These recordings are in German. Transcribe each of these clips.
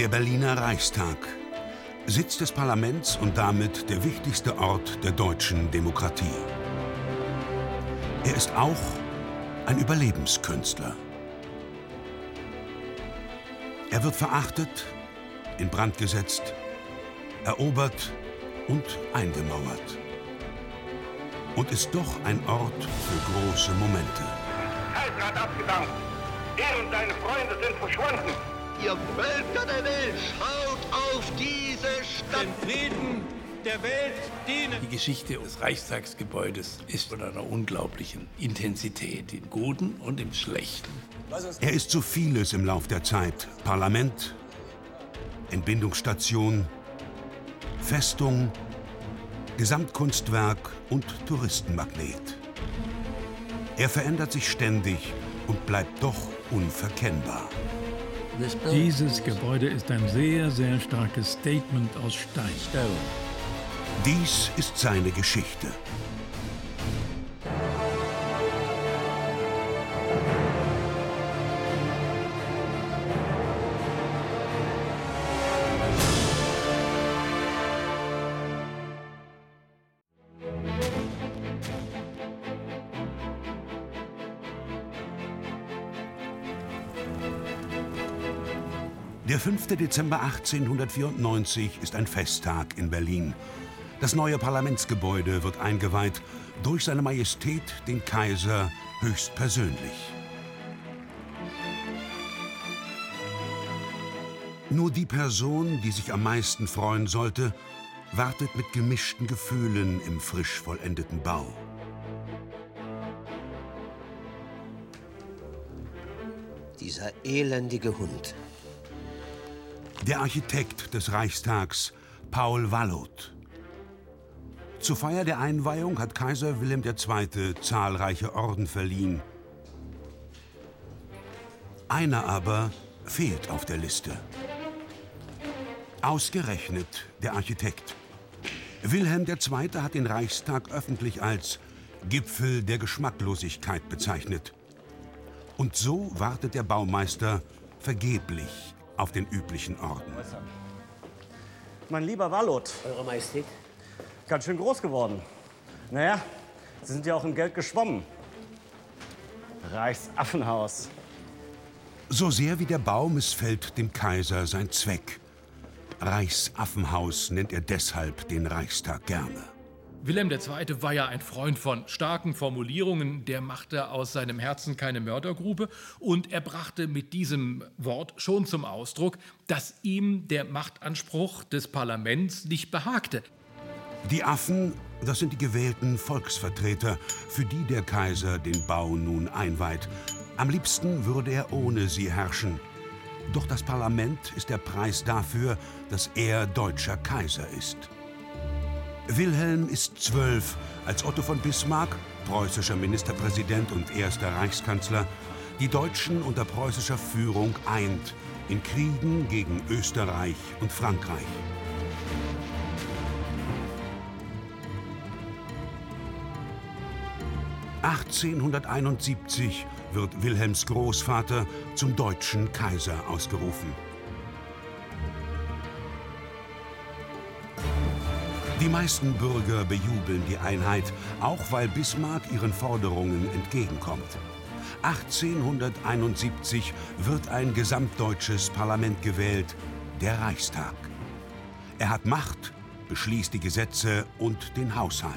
Der Berliner Reichstag. Sitz des Parlaments und damit der wichtigste Ort der deutschen Demokratie. Er ist auch ein Überlebenskünstler. Er wird verachtet, in Brand gesetzt, erobert und eingemauert. Und ist doch ein Ort für große Momente. Kaiser hat abgedankt. Er und seine Freunde sind verschwunden. Ihr Völker der Welt, schaut auf diese Stadt. Den Frieden der Welt dienen. Die Geschichte des Reichstagsgebäudes ist von einer unglaublichen Intensität, im Guten und im Schlechten. Er ist so vieles im Lauf der Zeit. Parlament, Entbindungsstation, Festung, Gesamtkunstwerk und Touristenmagnet. Er verändert sich ständig und bleibt doch unverkennbar. Dieses Gebäude ist ein sehr, sehr starkes Statement aus Stein. Dies ist seine Geschichte. Der 5. Dezember 1894 ist ein Festtag in Berlin. Das neue Parlamentsgebäude wird eingeweiht durch seine Majestät, den Kaiser, höchstpersönlich. Nur die Person, die sich am meisten freuen sollte, wartet mit gemischten Gefühlen im frisch vollendeten Bau. Dieser elendige Hund. Der Architekt des Reichstags, Paul Wallot. Zur Feier der Einweihung hat Kaiser Wilhelm II. zahlreiche Orden verliehen. Einer aber fehlt auf der Liste. Ausgerechnet der Architekt. Wilhelm II. hat den Reichstag öffentlich als Gipfel der Geschmacklosigkeit bezeichnet. Und so wartet der Baumeister vergeblich auf den üblichen Orden. Mein lieber Wallot, Eure Majestät? ganz schön groß geworden. Naja, Sie sind ja auch im Geld geschwommen. Reichsaffenhaus. So sehr wie der Bau missfällt dem Kaiser sein Zweck. Reichsaffenhaus nennt er deshalb den Reichstag gerne. Wilhelm II. war ja ein Freund von starken Formulierungen, der machte aus seinem Herzen keine Mördergrube und er brachte mit diesem Wort schon zum Ausdruck, dass ihm der Machtanspruch des Parlaments nicht behagte. Die Affen, das sind die gewählten Volksvertreter, für die der Kaiser den Bau nun einweiht. Am liebsten würde er ohne sie herrschen. Doch das Parlament ist der Preis dafür, dass er deutscher Kaiser ist. Wilhelm ist zwölf, als Otto von Bismarck, preußischer Ministerpräsident und erster Reichskanzler, die Deutschen unter preußischer Führung eint in Kriegen gegen Österreich und Frankreich. (1871) wird Wilhelms Großvater zum deutschen Kaiser ausgerufen. Die meisten Bürger bejubeln die Einheit, auch weil Bismarck ihren Forderungen entgegenkommt. 1871 wird ein gesamtdeutsches Parlament gewählt, der Reichstag. Er hat Macht, beschließt die Gesetze und den Haushalt.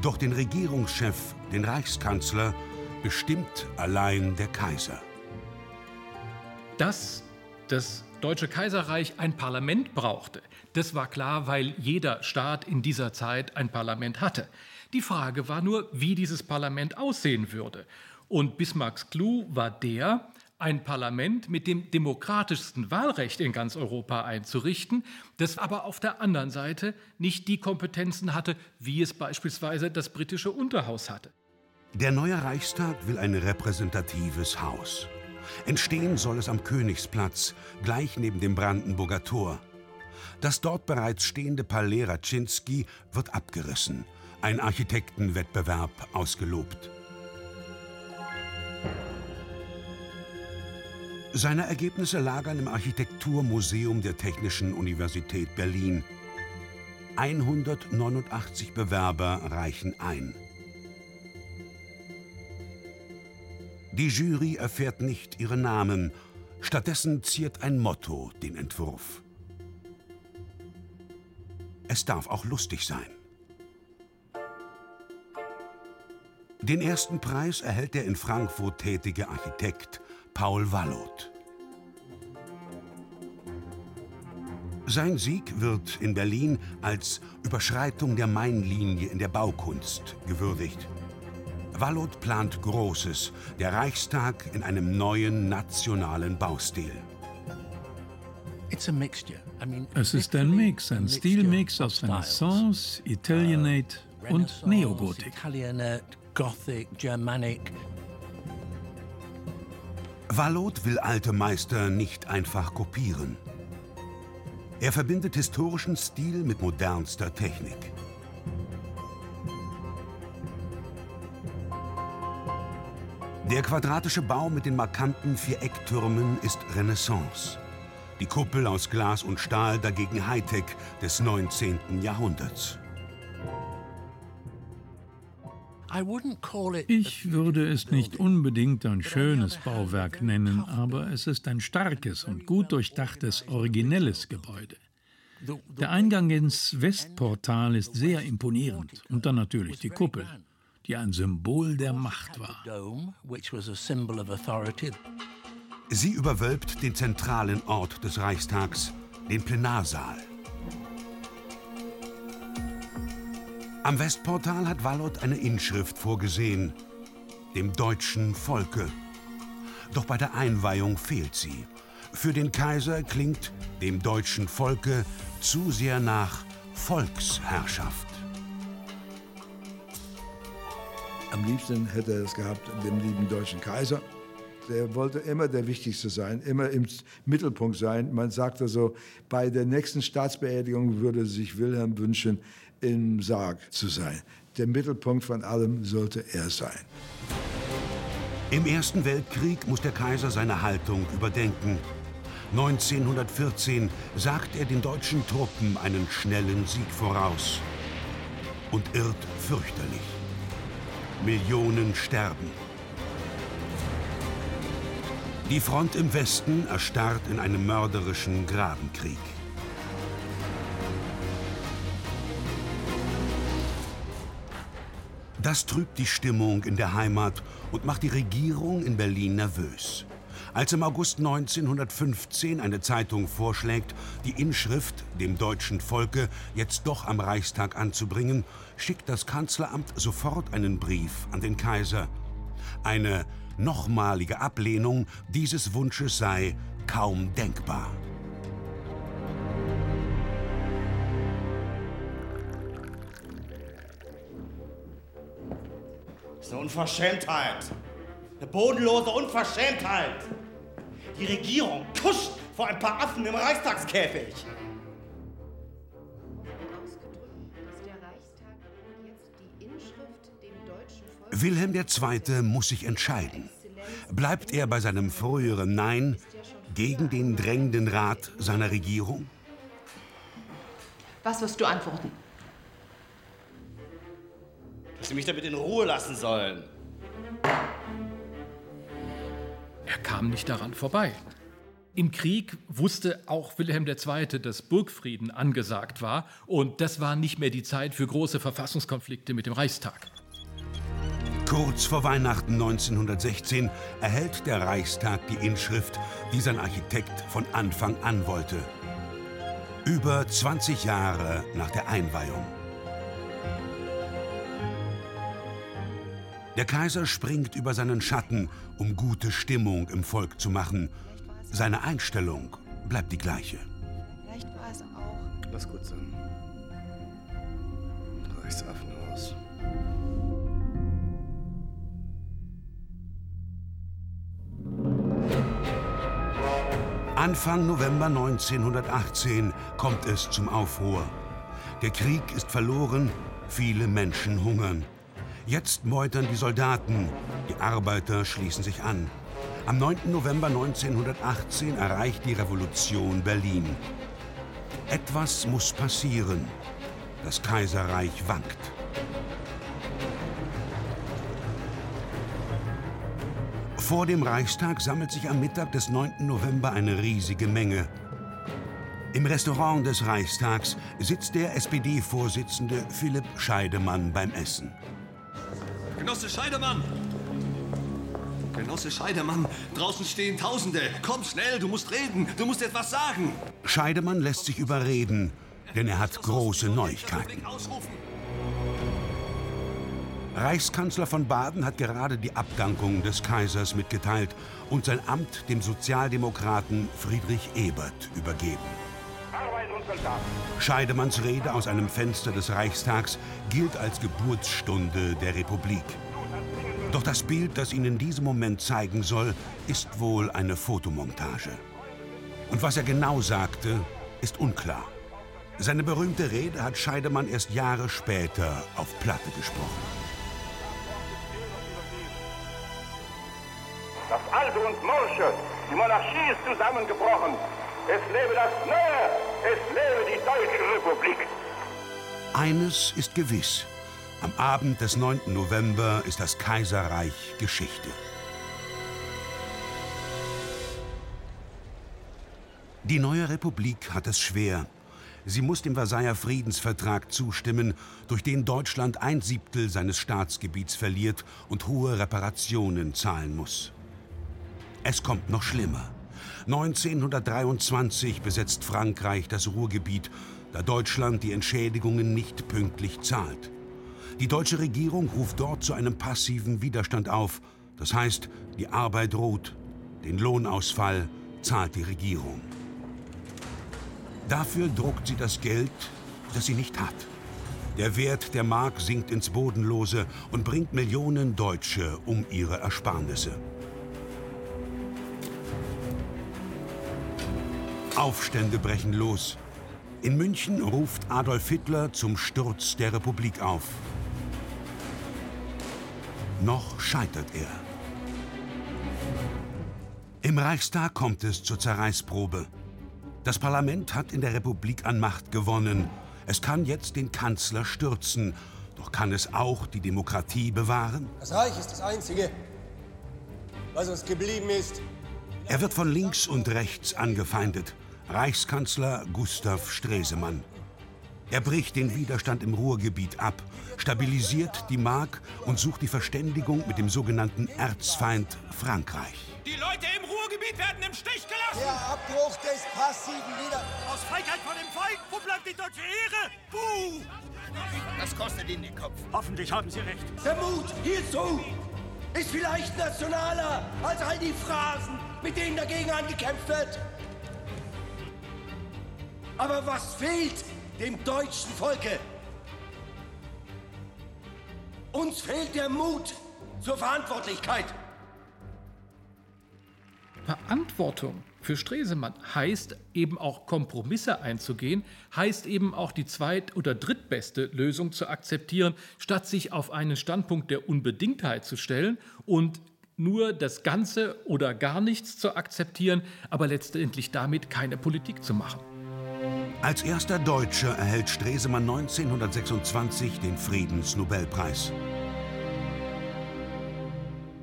Doch den Regierungschef, den Reichskanzler, bestimmt allein der Kaiser. Dass das Deutsche Kaiserreich ein Parlament brauchte, das war klar, weil jeder Staat in dieser Zeit ein Parlament hatte. Die Frage war nur, wie dieses Parlament aussehen würde. Und Bismarcks Clou war der, ein Parlament mit dem demokratischsten Wahlrecht in ganz Europa einzurichten, das aber auf der anderen Seite nicht die Kompetenzen hatte, wie es beispielsweise das britische Unterhaus hatte. Der neue Reichstag will ein repräsentatives Haus. Entstehen soll es am Königsplatz, gleich neben dem Brandenburger Tor. Das dort bereits stehende Palais Raczynski wird abgerissen, ein Architektenwettbewerb ausgelobt. Seine Ergebnisse lagern im Architekturmuseum der Technischen Universität Berlin. 189 Bewerber reichen ein. Die Jury erfährt nicht ihre Namen, stattdessen ziert ein Motto den Entwurf. Es darf auch lustig sein. Den ersten Preis erhält der in Frankfurt tätige Architekt Paul Wallot. Sein Sieg wird in Berlin als Überschreitung der Mainlinie in der Baukunst gewürdigt. Wallot plant Großes, der Reichstag in einem neuen nationalen Baustil. Es ist ein Mix, ein Stilmix aus Renaissance, Italianate und Neogotik. Wallot will alte Meister nicht einfach kopieren. Er verbindet historischen Stil mit modernster Technik. Der quadratische Bau mit den markanten Vierecktürmen ist Renaissance. Die Kuppel aus Glas und Stahl dagegen Hightech des 19. Jahrhunderts. Ich würde es nicht unbedingt ein schönes Bauwerk nennen, aber es ist ein starkes und gut durchdachtes, originelles Gebäude. Der Eingang ins Westportal ist sehr imponierend und dann natürlich die Kuppel, die ein Symbol der Macht war. Sie überwölbt den zentralen Ort des Reichstags, den Plenarsaal. Am Westportal hat Wallot eine Inschrift vorgesehen, dem deutschen Volke. Doch bei der Einweihung fehlt sie. Für den Kaiser klingt dem deutschen Volke zu sehr nach Volksherrschaft. Am liebsten hätte er es gehabt, dem lieben deutschen Kaiser. Der wollte immer der Wichtigste sein, immer im Mittelpunkt sein. Man sagte so, bei der nächsten Staatsbeerdigung würde sich Wilhelm wünschen, im Sarg zu sein. Der Mittelpunkt von allem sollte er sein. Im Ersten Weltkrieg muss der Kaiser seine Haltung überdenken. 1914 sagt er den deutschen Truppen einen schnellen Sieg voraus und irrt fürchterlich. Millionen sterben. Die Front im Westen erstarrt in einem mörderischen Grabenkrieg. Das trübt die Stimmung in der Heimat und macht die Regierung in Berlin nervös. Als im August 1915 eine Zeitung vorschlägt, die Inschrift dem deutschen Volke jetzt doch am Reichstag anzubringen, schickt das Kanzleramt sofort einen Brief an den Kaiser. Eine nochmalige Ablehnung dieses Wunsches sei kaum denkbar. Das ist eine Unverschämtheit. Eine bodenlose Unverschämtheit. Die Regierung kuscht vor ein paar Affen im Reichstagskäfig. Wilhelm II. muss sich entscheiden. Bleibt er bei seinem früheren Nein gegen den drängenden Rat seiner Regierung? Was wirst du antworten? Dass sie mich damit in Ruhe lassen sollen. Er kam nicht daran vorbei. Im Krieg wusste auch Wilhelm II., dass Burgfrieden angesagt war und das war nicht mehr die Zeit für große Verfassungskonflikte mit dem Reichstag. Kurz vor Weihnachten 1916 erhält der Reichstag die Inschrift, die sein Architekt von Anfang an wollte. Über 20 Jahre nach der Einweihung. Der Kaiser springt über seinen Schatten, um gute Stimmung im Volk zu machen. Seine Einstellung bleibt die gleiche. Vielleicht war es auch. Lass gut sein. Reichsaffen Anfang November 1918 kommt es zum Aufruhr. Der Krieg ist verloren, viele Menschen hungern. Jetzt meutern die Soldaten, die Arbeiter schließen sich an. Am 9. November 1918 erreicht die Revolution Berlin. Etwas muss passieren. Das Kaiserreich wankt. Vor dem Reichstag sammelt sich am Mittag des 9. November eine riesige Menge. Im Restaurant des Reichstags sitzt der SPD-Vorsitzende Philipp Scheidemann beim Essen. Genosse Scheidemann! Genosse Scheidemann, draußen stehen Tausende. Komm schnell, du musst reden, du musst etwas sagen. Scheidemann lässt sich überreden, denn er hat große Neuigkeiten. Reichskanzler von Baden hat gerade die Abdankung des Kaisers mitgeteilt und sein Amt dem Sozialdemokraten Friedrich Ebert übergeben. Scheidemanns Rede aus einem Fenster des Reichstags gilt als Geburtsstunde der Republik. Doch das Bild, das ihn in diesem Moment zeigen soll, ist wohl eine Fotomontage. Und was er genau sagte, ist unklar. Seine berühmte Rede hat Scheidemann erst Jahre später auf Platte gesprochen. Alte und Morsche, die Monarchie ist zusammengebrochen. Es lebe das Neue, es lebe die Deutsche Republik. Eines ist gewiss. Am Abend des 9. November ist das Kaiserreich Geschichte. Die neue Republik hat es schwer. Sie muss dem Versailler Friedensvertrag zustimmen, durch den Deutschland ein Siebtel seines Staatsgebiets verliert und hohe Reparationen zahlen muss. Es kommt noch schlimmer. 1923 besetzt Frankreich das Ruhrgebiet, da Deutschland die Entschädigungen nicht pünktlich zahlt. Die deutsche Regierung ruft dort zu einem passiven Widerstand auf. Das heißt, die Arbeit droht. Den Lohnausfall zahlt die Regierung. Dafür druckt sie das Geld, das sie nicht hat. Der Wert der Mark sinkt ins Bodenlose und bringt Millionen Deutsche um ihre Ersparnisse. Aufstände brechen los. In München ruft Adolf Hitler zum Sturz der Republik auf. Noch scheitert er. Im Reichstag kommt es zur Zerreißprobe. Das Parlament hat in der Republik an Macht gewonnen. Es kann jetzt den Kanzler stürzen. Doch kann es auch die Demokratie bewahren? Das Reich ist das Einzige, was uns geblieben ist. Er wird von links und rechts angefeindet. Reichskanzler Gustav Stresemann. Er bricht den Widerstand im Ruhrgebiet ab, stabilisiert die Mark und sucht die Verständigung mit dem sogenannten Erzfeind Frankreich. Die Leute im Ruhrgebiet werden im Stich gelassen! Der Abbruch des passiven Wider... Aus Feigheit von dem Volk! Wo bleibt die deutsche Ehre? Buh! Das kostet Ihnen den Kopf. Hoffentlich haben Sie recht. Der Mut hierzu ist vielleicht nationaler als all die Phrasen, mit denen dagegen angekämpft wird. Aber was fehlt dem deutschen Volke? Uns fehlt der Mut zur Verantwortlichkeit. Verantwortung für Stresemann heißt eben auch Kompromisse einzugehen, heißt eben auch die zweit- oder drittbeste Lösung zu akzeptieren, statt sich auf einen Standpunkt der Unbedingtheit zu stellen und nur das Ganze oder gar nichts zu akzeptieren, aber letztendlich damit keine Politik zu machen. Als erster Deutscher erhält Stresemann 1926 den Friedensnobelpreis.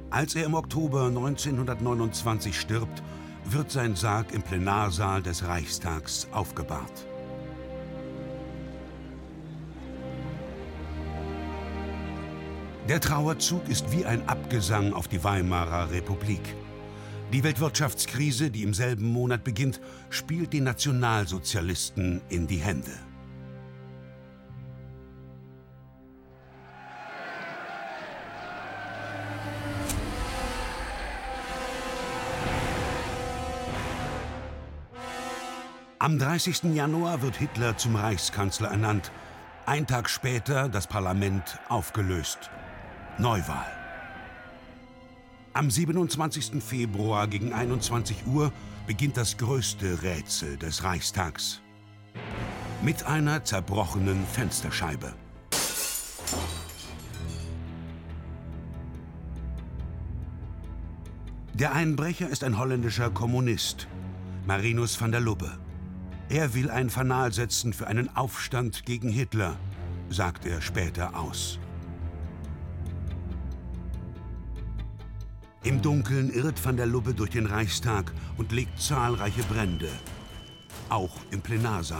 Als er im Oktober 1929 stirbt, wird sein Sarg im Plenarsaal des Reichstags aufgebahrt. Der Trauerzug ist wie ein Abgesang auf die Weimarer Republik. Die Weltwirtschaftskrise, die im selben Monat beginnt, spielt den Nationalsozialisten in die Hände. Am 30. Januar wird Hitler zum Reichskanzler ernannt. Ein Tag später das Parlament aufgelöst. Neuwahl. Am 27. Februar gegen 21 Uhr beginnt das größte Rätsel des Reichstags. Mit einer zerbrochenen Fensterscheibe. Der Einbrecher ist ein holländischer Kommunist, Marinus van der Lubbe. Er will ein Fanal setzen für einen Aufstand gegen Hitler, sagt er später aus. Im Dunkeln irrt van der Lubbe durch den Reichstag und legt zahlreiche Brände, auch im Plenarsaal.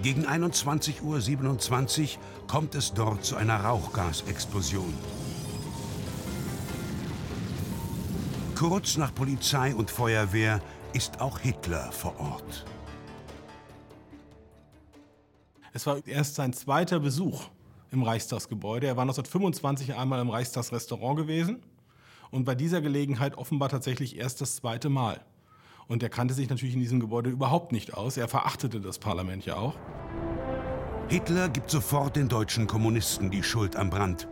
Gegen 21.27 Uhr kommt es dort zu einer Rauchgasexplosion. Kurz nach Polizei und Feuerwehr ist auch Hitler vor Ort. Es war erst sein zweiter Besuch im Reichstagsgebäude. Er war 1925 einmal im Reichstagsrestaurant gewesen und bei dieser Gelegenheit offenbar tatsächlich erst das zweite Mal. Und er kannte sich natürlich in diesem Gebäude überhaupt nicht aus. Er verachtete das Parlament ja auch. Hitler gibt sofort den deutschen Kommunisten die Schuld am Brand.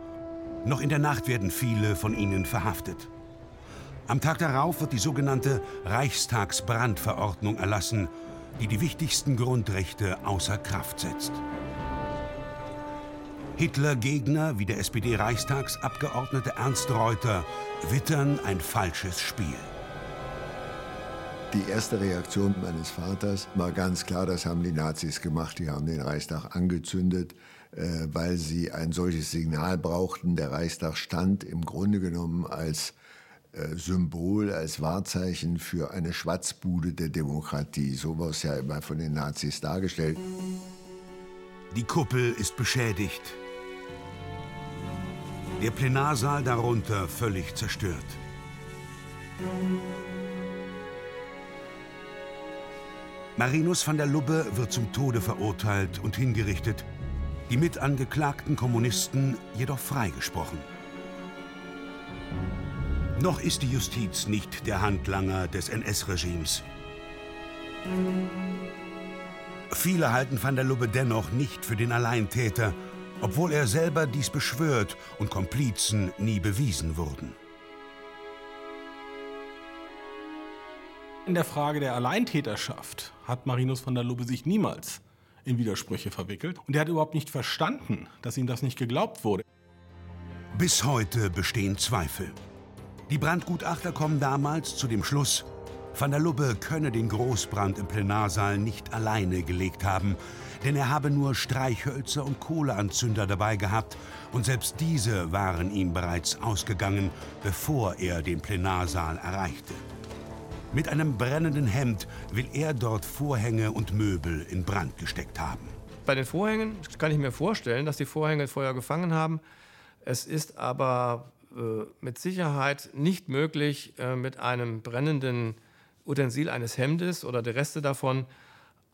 Noch in der Nacht werden viele von ihnen verhaftet. Am Tag darauf wird die sogenannte Reichstagsbrandverordnung erlassen, die die wichtigsten Grundrechte außer Kraft setzt. Hitler-Gegner wie der SPD-Reichstagsabgeordnete Ernst Reuter wittern ein falsches Spiel. Die erste Reaktion meines Vaters war ganz klar, das haben die Nazis gemacht. Die haben den Reichstag angezündet, äh, weil sie ein solches Signal brauchten. Der Reichstag stand im Grunde genommen als äh, Symbol, als Wahrzeichen für eine Schwatzbude der Demokratie. So war es ja immer von den Nazis dargestellt. Die Kuppel ist beschädigt. Der Plenarsaal darunter völlig zerstört. Marinus van der Lubbe wird zum Tode verurteilt und hingerichtet, die mitangeklagten Kommunisten jedoch freigesprochen. Noch ist die Justiz nicht der Handlanger des NS-Regimes. Viele halten van der Lubbe dennoch nicht für den Alleintäter, obwohl er selber dies beschwört und Komplizen nie bewiesen wurden. In der Frage der Alleintäterschaft hat Marinus von der Lubbe sich niemals in Widersprüche verwickelt. Und er hat überhaupt nicht verstanden, dass ihm das nicht geglaubt wurde. Bis heute bestehen Zweifel. Die Brandgutachter kommen damals zu dem Schluss, Van der Lubbe könne den Großbrand im Plenarsaal nicht alleine gelegt haben, denn er habe nur Streichhölzer und Kohleanzünder dabei gehabt und selbst diese waren ihm bereits ausgegangen, bevor er den Plenarsaal erreichte. Mit einem brennenden Hemd will er dort Vorhänge und Möbel in Brand gesteckt haben. Bei den Vorhängen kann ich mir vorstellen, dass die Vorhänge Feuer gefangen haben. Es ist aber äh, mit Sicherheit nicht möglich, äh, mit einem brennenden Utensil eines Hemdes oder der Reste davon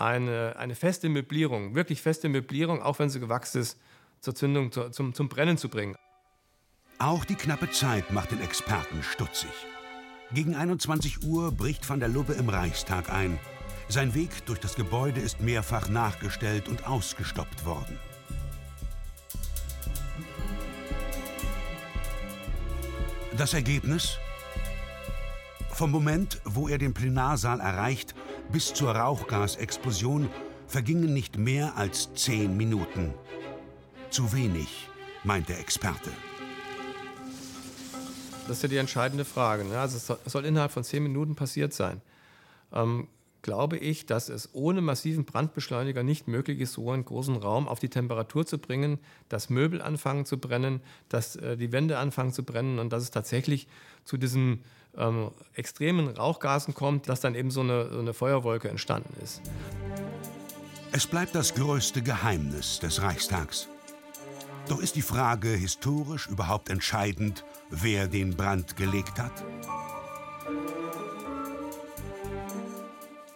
eine, eine feste Möblierung, wirklich feste Möblierung, auch wenn sie gewachsen ist, zur Zündung, zu, zum, zum Brennen zu bringen. Auch die knappe Zeit macht den Experten stutzig. Gegen 21 Uhr bricht van der Lubbe im Reichstag ein. Sein Weg durch das Gebäude ist mehrfach nachgestellt und ausgestoppt worden. Das Ergebnis? Vom Moment, wo er den Plenarsaal erreicht, bis zur Rauchgasexplosion vergingen nicht mehr als zehn Minuten. Zu wenig, meint der Experte. Das ist ja die entscheidende Frage. Ne? Also es soll, innerhalb von zehn Minuten passiert sein. Ähm, glaube ich, dass es ohne massiven Brandbeschleuniger nicht möglich ist, so einen großen Raum auf die Temperatur zu bringen, dass Möbel anfangen zu brennen, dass äh, die Wände anfangen zu brennen und dass es tatsächlich zu diesen ähm, extremen Rauchgasen kommt, dass dann eben so eine, so eine Feuerwolke entstanden ist. Es bleibt das größte Geheimnis des Reichstags. Doch ist die Frage historisch überhaupt entscheidend, wer den Brand gelegt hat?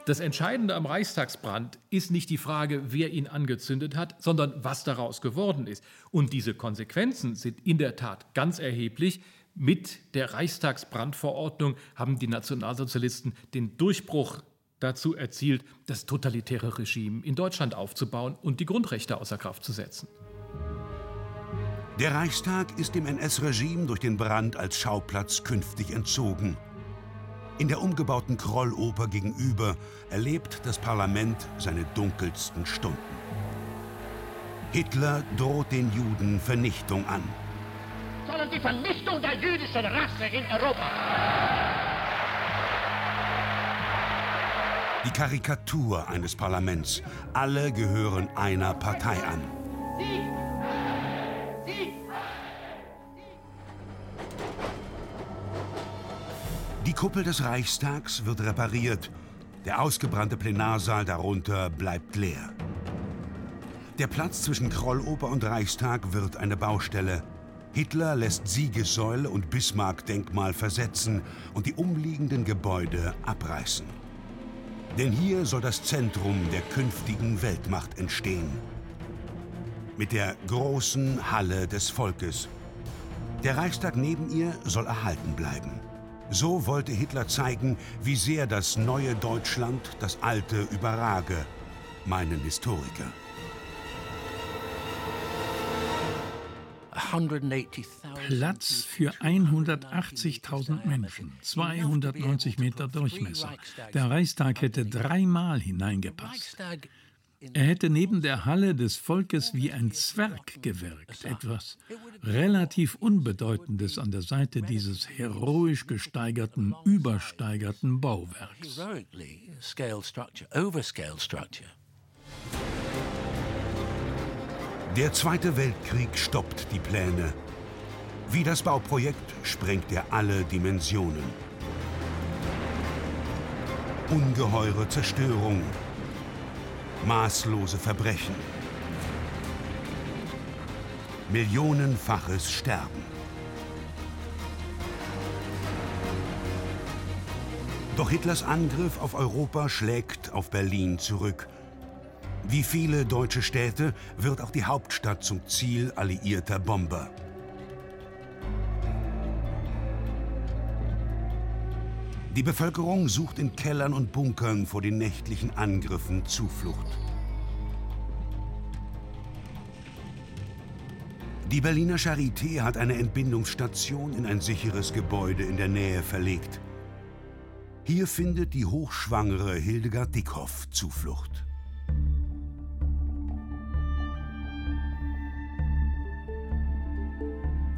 Das Entscheidende am Reichstagsbrand ist nicht die Frage, wer ihn angezündet hat, sondern was daraus geworden ist. Und diese Konsequenzen sind in der Tat ganz erheblich. Mit der Reichstagsbrandverordnung haben die Nationalsozialisten den Durchbruch dazu erzielt, das totalitäre Regime in Deutschland aufzubauen und die Grundrechte außer Kraft zu setzen. Der Reichstag ist dem NS-Regime durch den Brand als Schauplatz künftig entzogen. In der umgebauten Krolloper gegenüber erlebt das Parlament seine dunkelsten Stunden. Hitler droht den Juden Vernichtung an. Sondern die Vernichtung der jüdischen Rasse in Europa. Die Karikatur eines Parlaments. Alle gehören einer Partei an. Die Kuppel des Reichstags wird repariert. Der ausgebrannte Plenarsaal darunter bleibt leer. Der Platz zwischen Krolloper und Reichstag wird eine Baustelle. Hitler lässt Siegessäule und Bismarck-Denkmal versetzen und die umliegenden Gebäude abreißen. Denn hier soll das Zentrum der künftigen Weltmacht entstehen. Mit der großen Halle des Volkes. Der Reichstag neben ihr soll erhalten bleiben. So wollte Hitler zeigen, wie sehr das neue Deutschland das alte überrage, meinen Historiker. Platz für 180.000 Menschen, 290 Meter Durchmesser. Der Reichstag hätte dreimal hineingepasst. Er hätte neben der Halle des Volkes wie ein Zwerg gewirkt, etwas relativ Unbedeutendes an der Seite dieses heroisch gesteigerten, übersteigerten Bauwerks. Der Zweite Weltkrieg stoppt die Pläne. Wie das Bauprojekt sprengt er alle Dimensionen. Ungeheure Zerstörung, maßlose Verbrechen, millionenfaches Sterben. Doch Hitlers Angriff auf Europa schlägt auf Berlin zurück. Wie viele deutsche Städte wird auch die Hauptstadt zum Ziel alliierter Bomber. Die Bevölkerung sucht in Kellern und Bunkern vor den nächtlichen Angriffen Zuflucht. Die Berliner Charité hat eine Entbindungsstation in ein sicheres Gebäude in der Nähe verlegt. Hier findet die hochschwangere Hildegard Dickhoff Zuflucht.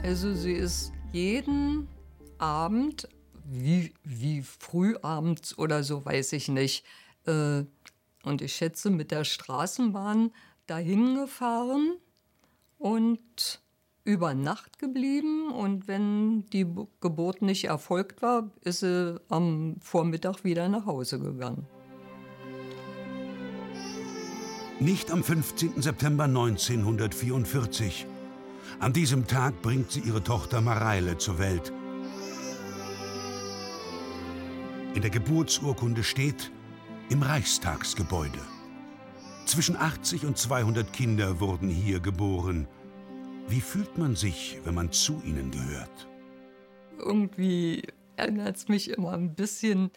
Also sie ist jeden Abend, wie, wie früh abends oder so, weiß ich nicht, äh, und ich schätze mit der Straßenbahn dahin gefahren und über Nacht geblieben. Und wenn die Geburt nicht erfolgt war, ist sie am Vormittag wieder nach Hause gegangen. Nicht am 15. September 1944. An diesem Tag bringt sie ihre Tochter Mareile zur Welt. In der Geburtsurkunde steht im Reichstagsgebäude. Zwischen 80 und 200 Kinder wurden hier geboren. Wie fühlt man sich, wenn man zu ihnen gehört? Irgendwie erinnert es mich immer ein bisschen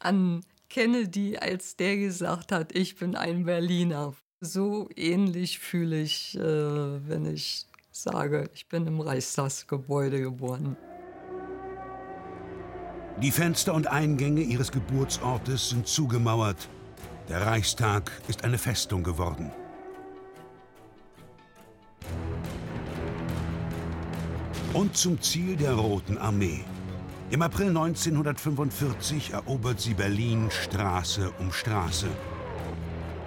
an Kennedy, als der gesagt hat, ich bin ein Berliner. So ähnlich fühle ich, äh, wenn ich sage, ich bin im Reichstagsgebäude geboren. Die Fenster und Eingänge ihres Geburtsortes sind zugemauert. Der Reichstag ist eine Festung geworden. Und zum Ziel der Roten Armee. Im April 1945 erobert sie Berlin Straße um Straße.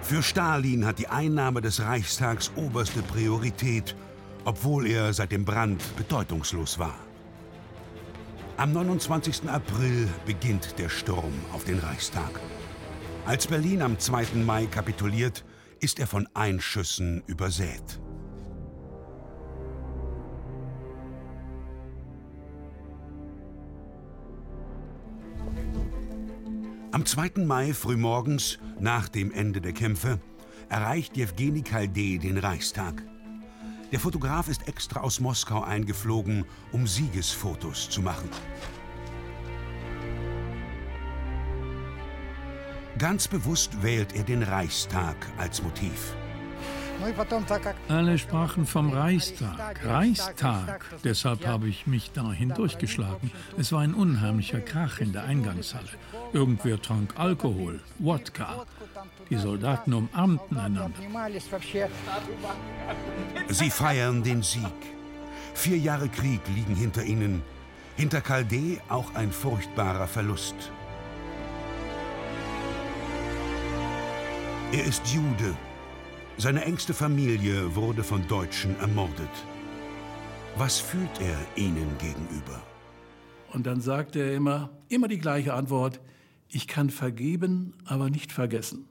Für Stalin hat die Einnahme des Reichstags oberste Priorität, obwohl er seit dem Brand bedeutungslos war. Am 29. April beginnt der Sturm auf den Reichstag. Als Berlin am 2. Mai kapituliert, ist er von Einschüssen übersät. Am 2. Mai frühmorgens, nach dem Ende der Kämpfe, erreicht Jewgeni Chaldee den Reichstag. Der Fotograf ist extra aus Moskau eingeflogen, um Siegesfotos zu machen. Ganz bewusst wählt er den Reichstag als Motiv. Alle sprachen vom Reichstag. Reichstag. Deshalb habe ich mich da hindurchgeschlagen. Es war ein unheimlicher Krach in der Eingangshalle. Irgendwer trank Alkohol, Wodka. Die Soldaten umarmten einander. Sie feiern den Sieg. Vier Jahre Krieg liegen hinter ihnen. Hinter Calde auch ein furchtbarer Verlust. Er ist Jude. Seine engste Familie wurde von Deutschen ermordet. Was fühlt er ihnen gegenüber? Und dann sagt er immer, immer die gleiche Antwort, ich kann vergeben, aber nicht vergessen.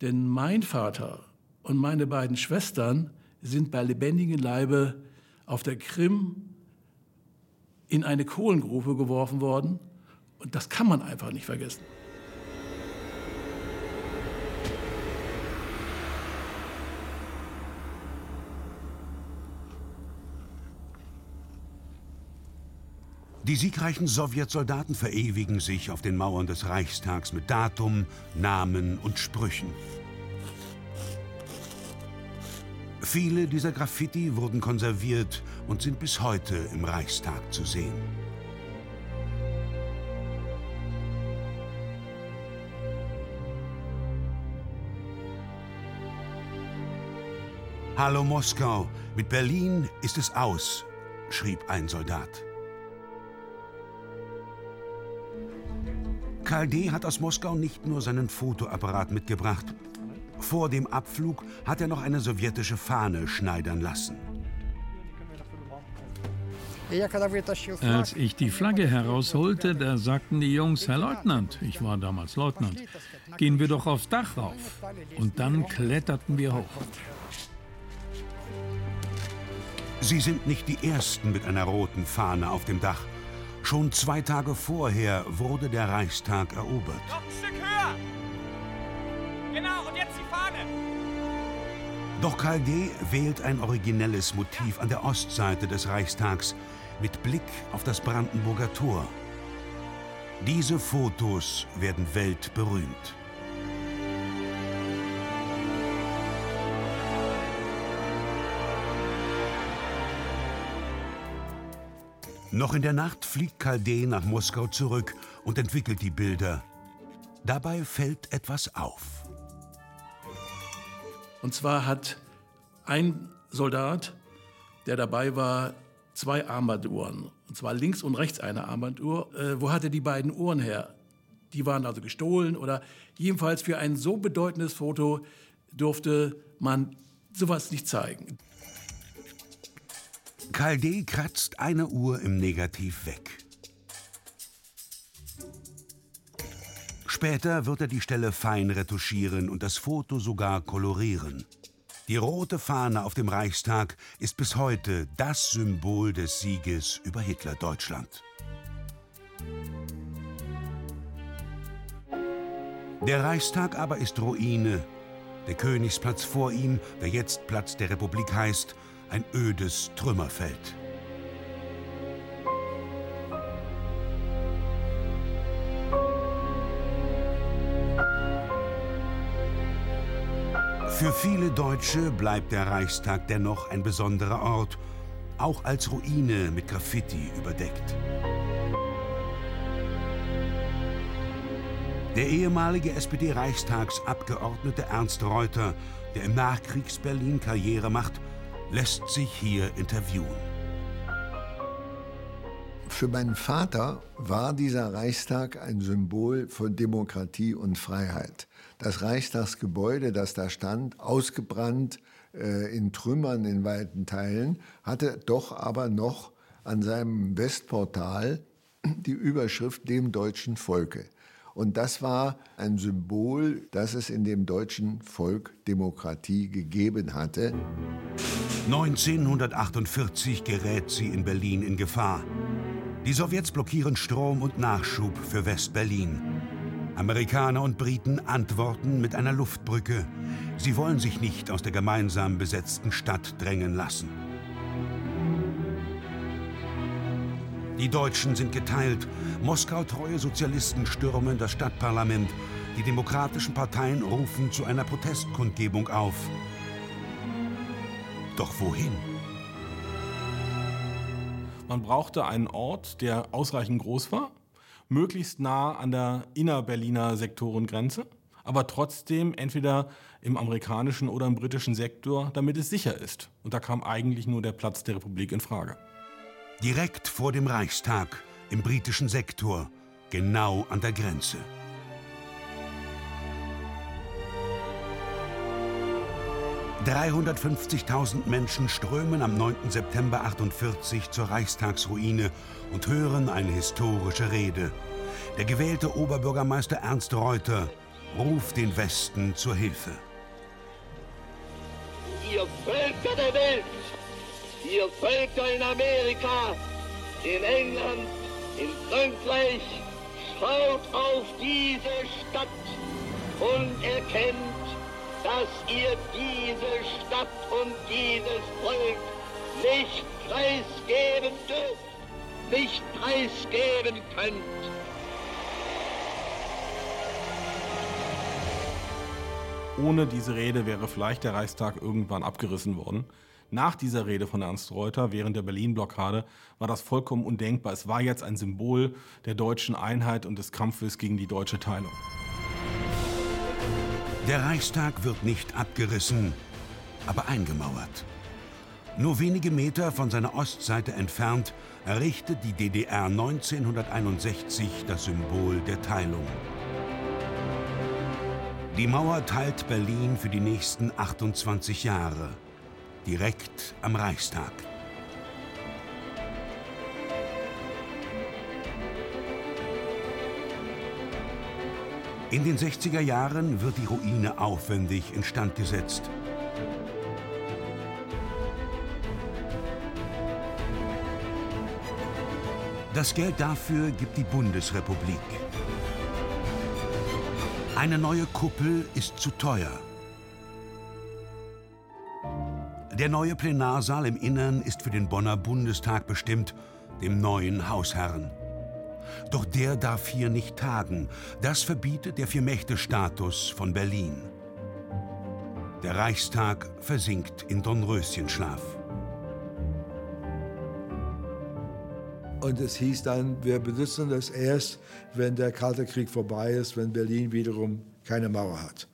Denn mein Vater und meine beiden Schwestern sind bei lebendigem Leibe auf der Krim in eine Kohlengrube geworfen worden. Und das kann man einfach nicht vergessen. Die siegreichen Sowjetsoldaten verewigen sich auf den Mauern des Reichstags mit Datum, Namen und Sprüchen. Viele dieser Graffiti wurden konserviert und sind bis heute im Reichstag zu sehen. Hallo Moskau, mit Berlin ist es aus, schrieb ein Soldat. Karl D. hat aus Moskau nicht nur seinen Fotoapparat mitgebracht. Vor dem Abflug hat er noch eine sowjetische Fahne schneidern lassen. Als ich die Flagge herausholte, da sagten die Jungs, Herr Leutnant, ich war damals Leutnant, gehen wir doch aufs Dach rauf. Und dann kletterten wir hoch. Sie sind nicht die Ersten mit einer roten Fahne auf dem Dach. Schon zwei Tage vorher wurde der Reichstag erobert. Noch ein Stück höher! Genau, und jetzt die Fahne! Doch Karl D. wählt ein originelles Motiv an der Ostseite des Reichstags mit Blick auf das Brandenburger Tor. Diese Fotos werden weltberühmt. Noch in der Nacht fliegt Calde nach Moskau zurück und entwickelt die Bilder. Dabei fällt etwas auf. Und zwar hat ein Soldat, der dabei war, zwei Armbanduhren. Und zwar links und rechts eine Armbanduhr. Äh, wo hat er die beiden Uhren her? Die waren also gestohlen oder jedenfalls für ein so bedeutendes Foto durfte man sowas nicht zeigen. Calde kratzt eine Uhr im Negativ weg. Später wird er die Stelle fein retuschieren und das Foto sogar kolorieren. Die rote Fahne auf dem Reichstag ist bis heute das Symbol des Sieges über Hitler-Deutschland. Der Reichstag aber ist Ruine. Der Königsplatz vor ihm, der jetzt Platz der Republik heißt, ein ödes Trümmerfeld. Für viele Deutsche bleibt der Reichstag dennoch ein besonderer Ort, auch als Ruine mit Graffiti überdeckt. Der ehemalige SPD-Reichstagsabgeordnete Ernst Reuter, der im Nachkriegs-Berlin Karriere macht, lässt sich hier interviewen. Für meinen Vater war dieser Reichstag ein Symbol von Demokratie und Freiheit. Das Reichstagsgebäude, das da stand, ausgebrannt, äh, in Trümmern in weiten Teilen, hatte doch aber noch an seinem Westportal die Überschrift dem deutschen Volke. Und das war ein Symbol, dass es in dem deutschen Volk Demokratie gegeben hatte. 1948 gerät sie in Berlin in Gefahr. Die Sowjets blockieren Strom und Nachschub für West-Berlin. Amerikaner und Briten antworten mit einer Luftbrücke. Sie wollen sich nicht aus der gemeinsam besetzten Stadt drängen lassen. Die Deutschen sind geteilt. Moskau-treue Sozialisten stürmen das Stadtparlament. Die demokratischen Parteien rufen zu einer Protestkundgebung auf. Doch wohin? Man brauchte einen Ort, der ausreichend groß war, möglichst nah an der innerberliner Sektorengrenze, aber trotzdem entweder im amerikanischen oder im britischen Sektor, damit es sicher ist. Und da kam eigentlich nur der Platz der Republik in Frage. Direkt vor dem Reichstag im britischen Sektor, genau an der Grenze. »350.000 Menschen strömen am 9. September 48 zur Reichstagsruine und hören eine historische Rede. Der gewählte Oberbürgermeister Ernst Reuter ruft den Westen zur Hilfe. Ihr Völker der Welt, ihr Völker in Amerika, in England, in Frankreich, schaut auf diese Stadt und erkennt, dass ihr diese Stadt und dieses Volk nicht preisgeben dürft, nicht preisgeben könnt. Ohne diese Rede wäre vielleicht der Reichstag irgendwann abgerissen worden. Nach dieser Rede von Ernst Reuter während der Berlin-Blockade war das vollkommen undenkbar. Es war jetzt ein Symbol der deutschen Einheit und des Kampfes gegen die deutsche Teilung. Der Reichstag wird nicht abgerissen, aber eingemauert. Nur wenige Meter von seiner Ostseite entfernt errichtet die DDR 1961 das Symbol der Teilung. Die Mauer teilt Berlin für die nächsten 28 Jahre, direkt am Reichstag. In den 60er Jahren wird die Ruine aufwendig instand gesetzt. Das Geld dafür gibt die Bundesrepublik. Eine neue Kuppel ist zu teuer. Der neue Plenarsaal im Innern ist für den Bonner Bundestag bestimmt, dem neuen Hausherrn. Doch der darf hier nicht tagen. Das verbietet der Vier-Mächte-Status von Berlin. Der Reichstag versinkt in Dornröschenschlaf. Und es hieß dann, wir benutzen das erst, wenn der Kalte Krieg vorbei ist, wenn Berlin wiederum keine Mauer hat.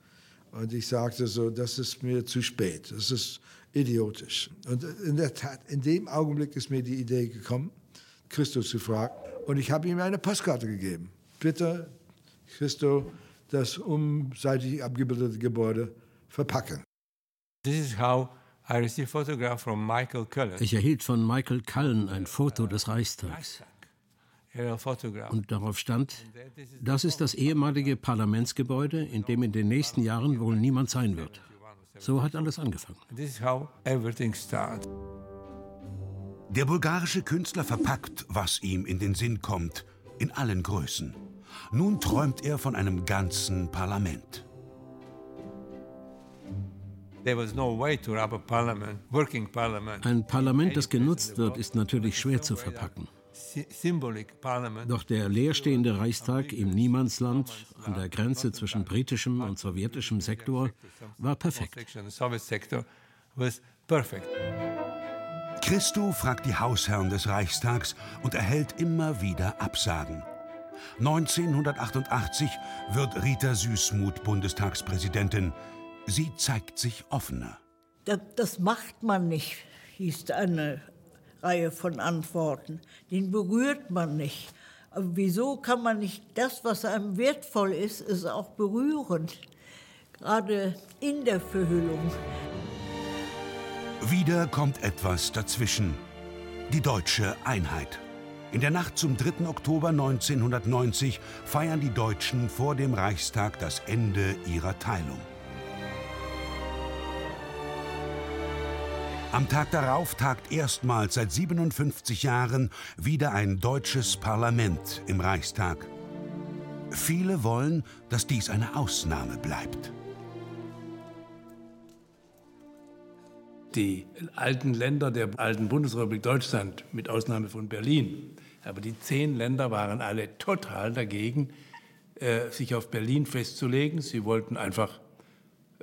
Und ich sagte so, das ist mir zu spät, das ist idiotisch. Und in der Tat, in dem Augenblick ist mir die Idee gekommen, Christus zu fragen. Und ich habe ihm eine Postkarte gegeben. Bitte, Christo, das umseitig abgebildete Gebäude verpacken. This is how ich erhielt von Michael Cullen ein Foto des Reichstags. Und darauf stand, das ist das ehemalige Parlamentsgebäude, in dem in den nächsten Jahren wohl niemand sein wird. So hat alles angefangen. Der bulgarische Künstler verpackt, was ihm in den Sinn kommt, in allen Größen. Nun träumt er von einem ganzen Parlament. Ein Parlament, das genutzt wird, ist natürlich schwer zu verpacken. Doch der leerstehende Reichstag im Niemandsland an der Grenze zwischen britischem und sowjetischem Sektor war perfekt. Christo fragt die Hausherren des Reichstags und erhält immer wieder Absagen. 1988 wird Rita Süßmuth Bundestagspräsidentin. Sie zeigt sich offener. Das, das macht man nicht, hieß eine Reihe von Antworten. Den berührt man nicht. Aber wieso kann man nicht das, was einem wertvoll ist, ist auch berühren? Gerade in der Verhüllung. Wieder kommt etwas dazwischen. Die deutsche Einheit. In der Nacht zum 3. Oktober 1990 feiern die Deutschen vor dem Reichstag das Ende ihrer Teilung. Am Tag darauf tagt erstmals seit 57 Jahren wieder ein deutsches Parlament im Reichstag. Viele wollen, dass dies eine Ausnahme bleibt. Die alten Länder der alten Bundesrepublik Deutschland, mit Ausnahme von Berlin, aber die zehn Länder waren alle total dagegen, äh, sich auf Berlin festzulegen. Sie wollten einfach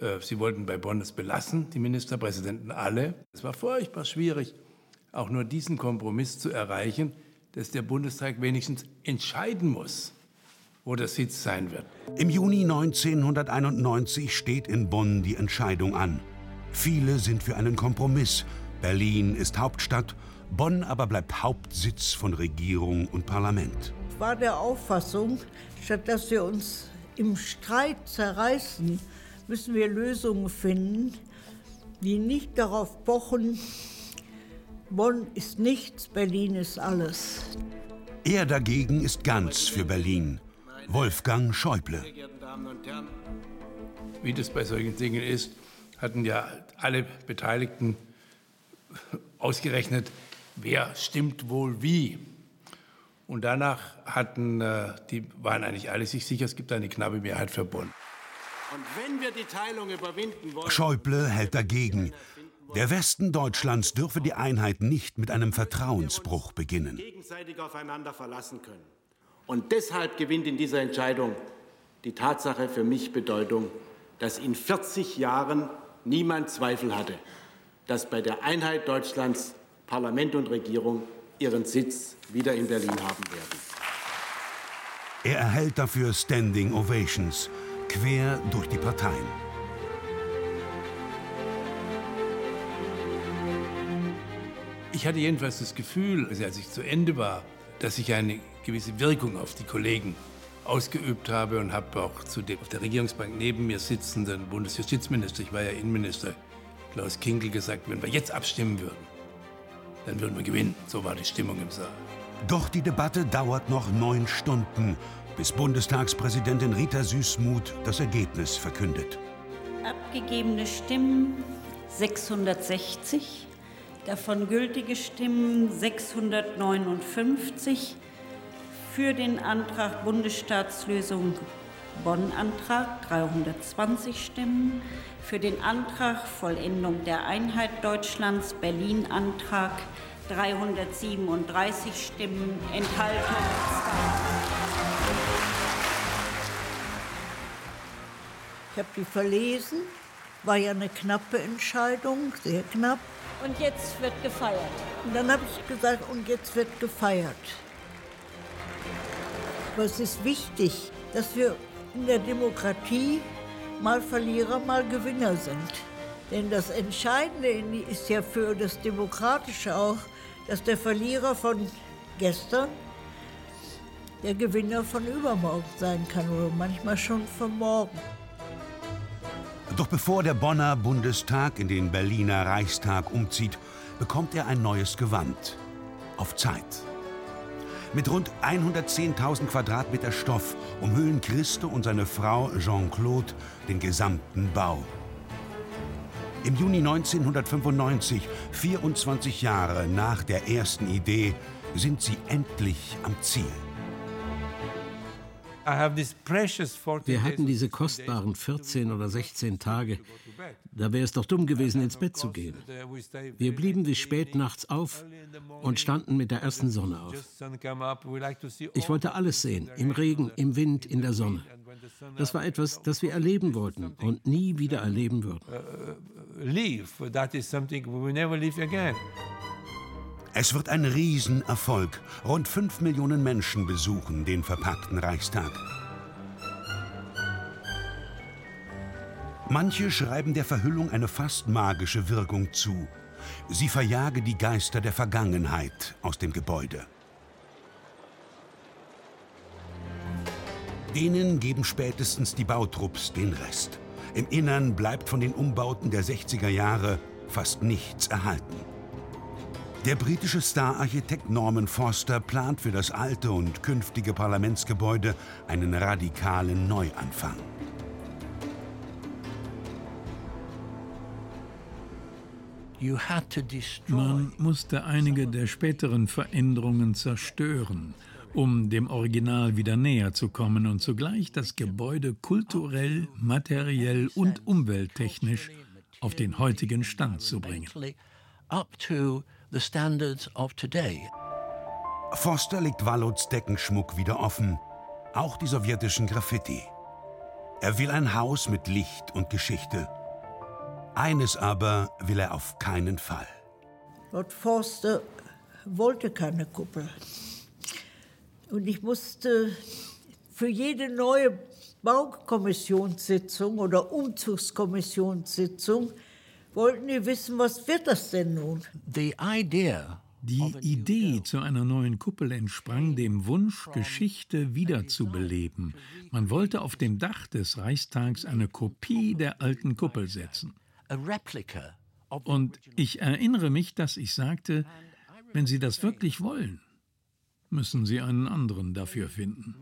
Äh, sie wollten bei Bonn es belassen, die Ministerpräsidenten alle. Es war furchtbar schwierig, auch nur diesen Kompromiss zu erreichen, dass der Bundestag wenigstens entscheiden muss, wo der Sitz sein wird. Im Juni 1991 steht in Bonn die Entscheidung an. Viele sind für einen Kompromiss. Berlin ist Hauptstadt, Bonn aber bleibt Hauptsitz von Regierung und Parlament. Ich war der Auffassung, statt dass wir uns im Streit zerreißen, müssen wir Lösungen finden, die nicht darauf pochen, Bonn ist nichts, Berlin ist alles. Er dagegen ist ganz für Berlin. Wolfgang Schäuble. Wie das bei solchen Dingen ist, hatten ja alle Beteiligten ausgerechnet, wer stimmt wohl wie. Und danach hatten äh, die waren eigentlich alle sich sicher, es gibt eine knappe Mehrheit für Bonn. Und wenn wir die Teilung überwinden wollen. Schäuble hält dagegen. Der Westen Deutschlands dürfe die Einheit nicht mit einem Vertrauensbruch beginnen. gegenseitig aufeinander verlassen können. Und deshalb gewinnt in dieser Entscheidung die Tatsache für mich Bedeutung, dass in 40 Jahren niemand Zweifel hatte, dass bei der Einheit Deutschlands Parlament und Regierung ihren Sitz wieder in Berlin haben werden. Er erhält dafür Standing Ovations quer durch die Parteien. Ich hatte jedenfalls das Gefühl, als ich zu Ende war, dass ich eine gewisse Wirkung auf die Kollegen ausgeübt habe und habe auch zu dem auf der Regierungsbank neben mir sitzenden Bundesjustizminister, ich war ja Innenminister, Klaus Kinkel gesagt, wenn wir jetzt abstimmen würden, dann würden wir gewinnen. So war die Stimmung im Saal. Doch die Debatte dauert noch neun Stunden, bis Bundestagspräsidentin Rita Süßmuth das Ergebnis verkündet. Abgegebene Stimmen 660, davon gültige Stimmen 659. Für den Antrag Bundesstaatslösung Bonn-Antrag 320 Stimmen. Für den Antrag Vollendung der Einheit Deutschlands Berlin-Antrag 337 Stimmen. Enthaltung 2. Ich habe die verlesen. War ja eine knappe Entscheidung, sehr knapp. Und jetzt wird gefeiert. Und dann habe ich gesagt, und jetzt wird gefeiert. Aber es ist wichtig, dass wir in der Demokratie mal Verlierer, mal Gewinner sind. Denn das Entscheidende ist ja für das Demokratische auch, dass der Verlierer von gestern der Gewinner von übermorgen sein kann oder manchmal schon von morgen. Doch bevor der Bonner Bundestag in den Berliner Reichstag umzieht, bekommt er ein neues Gewand. Auf Zeit. Mit rund 110.000 Quadratmeter Stoff umhüllen Christo und seine Frau Jean-Claude den gesamten Bau. Im Juni 1995, 24 Jahre nach der ersten Idee, sind sie endlich am Ziel. Wir hatten diese kostbaren 14 oder 16 Tage. Da wäre es doch dumm gewesen, ins Bett zu gehen. Wir blieben bis spät nachts auf und standen mit der ersten Sonne auf. Ich wollte alles sehen, im Regen, im Wind, in der Sonne. Das war etwas, das wir erleben wollten und nie wieder erleben würden. Es wird ein Riesenerfolg. Rund fünf Millionen Menschen besuchen den verpackten Reichstag. Manche schreiben der Verhüllung eine fast magische Wirkung zu. Sie verjage die Geister der Vergangenheit aus dem Gebäude. Denen geben spätestens die Bautrupps den Rest. Im Innern bleibt von den Umbauten der 60er Jahre fast nichts erhalten. Der britische Star-Architekt Norman Foster plant für das alte und künftige Parlamentsgebäude einen radikalen Neuanfang. Man musste einige der späteren Veränderungen zerstören, um dem Original wieder näher zu kommen und zugleich das Gebäude kulturell, materiell und umwelttechnisch auf den heutigen Stand zu bringen. Foster legt Wallots Deckenschmuck wieder offen, auch die sowjetischen Graffiti. Er will ein Haus mit Licht und Geschichte. Eines aber will er auf keinen Fall. Lord Forster wollte keine Kuppel. Und ich musste für jede neue Baukommissionssitzung oder Umzugskommissionssitzung wollten die wissen, was wird das denn nun? The idea die Idee zu einer neuen Kuppel entsprang dem Wunsch, Geschichte wiederzubeleben. Man wollte auf dem Dach des Reichstags eine Kopie der alten Kuppel setzen. Und ich erinnere mich, dass ich sagte, wenn Sie das wirklich wollen, müssen Sie einen anderen dafür finden.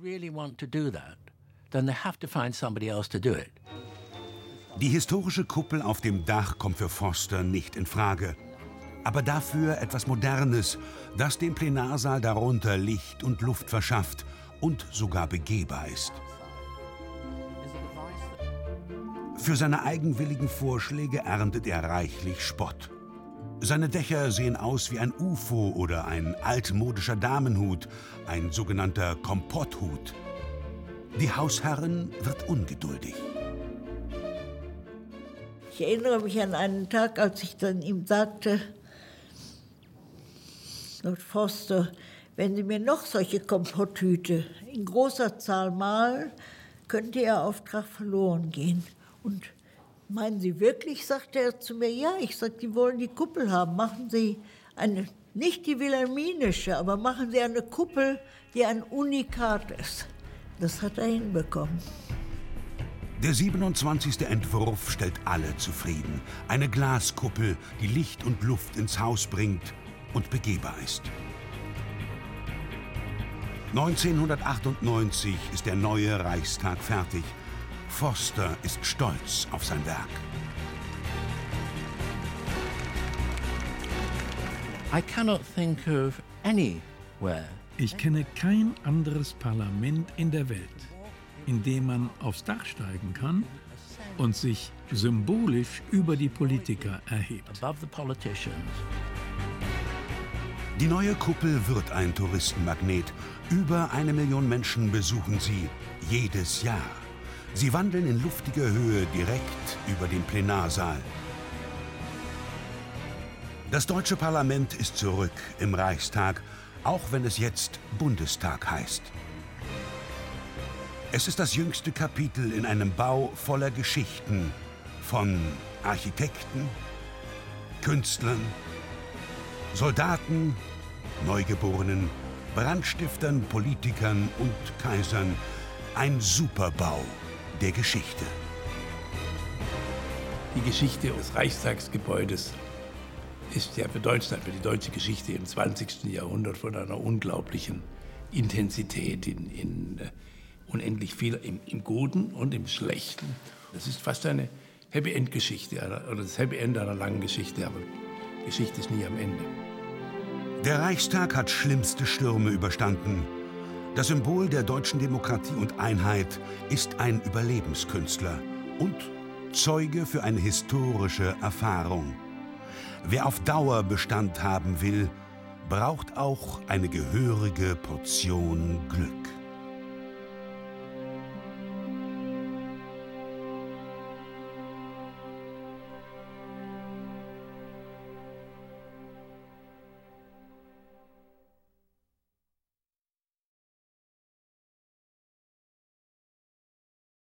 Die historische Kuppel auf dem Dach kommt für Foster nicht in Frage. Aber dafür etwas Modernes, das dem Plenarsaal darunter Licht und Luft verschafft und sogar begehbar ist. Für seine eigenwilligen Vorschläge erntet er reichlich Spott. Seine Dächer sehen aus wie ein UFO oder ein altmodischer Damenhut, ein sogenannter Kompotthut. Die Hausherrin wird ungeduldig. Ich erinnere mich an einen Tag, als ich dann ihm sagte, Lord Foster, wenn Sie mir noch solche Kompotthüte in großer Zahl malen, könnte Ihr Auftrag verloren gehen. Und meinen Sie wirklich, sagte er zu mir, ja, ich sagte, Sie wollen die Kuppel haben. Machen Sie eine, nicht die wilhelminische, aber machen Sie eine Kuppel, die ein Unikat ist. Das hat er hinbekommen. Der 27. Entwurf stellt alle zufrieden. Eine Glaskuppel, die Licht und Luft ins Haus bringt und begehbar ist. 1998 ist der neue Reichstag fertig. Foster ist stolz auf sein Werk. Ich kenne kein anderes Parlament in der Welt, in dem man aufs Dach steigen kann und sich symbolisch über die Politiker erhebt. Die neue Kuppel wird ein Touristenmagnet. Über eine Million Menschen besuchen sie jedes Jahr. Sie wandeln in luftiger Höhe direkt über den Plenarsaal. Das deutsche Parlament ist zurück im Reichstag, auch wenn es jetzt Bundestag heißt. Es ist das jüngste Kapitel in einem Bau voller Geschichten von Architekten, Künstlern, Soldaten, Neugeborenen, Brandstiftern, Politikern und Kaisern. Ein Superbau der Geschichte. Die Geschichte des Reichstagsgebäudes ist ja für für die deutsche Geschichte im 20. Jahrhundert von einer unglaublichen Intensität in, in uh, unendlich viel im, im, Guten und im Schlechten. Das ist fast eine Happy End Geschichte oder das Happy End einer langen Geschichte, aber Geschichte ist nie am Ende. Der Reichstag hat schlimmste Stürme überstanden. Das Symbol der deutschen Demokratie und Einheit ist ein Überlebenskünstler und Zeuge für eine historische Erfahrung. Wer auf Dauer Bestand haben will, braucht auch eine gehörige Portion Glück.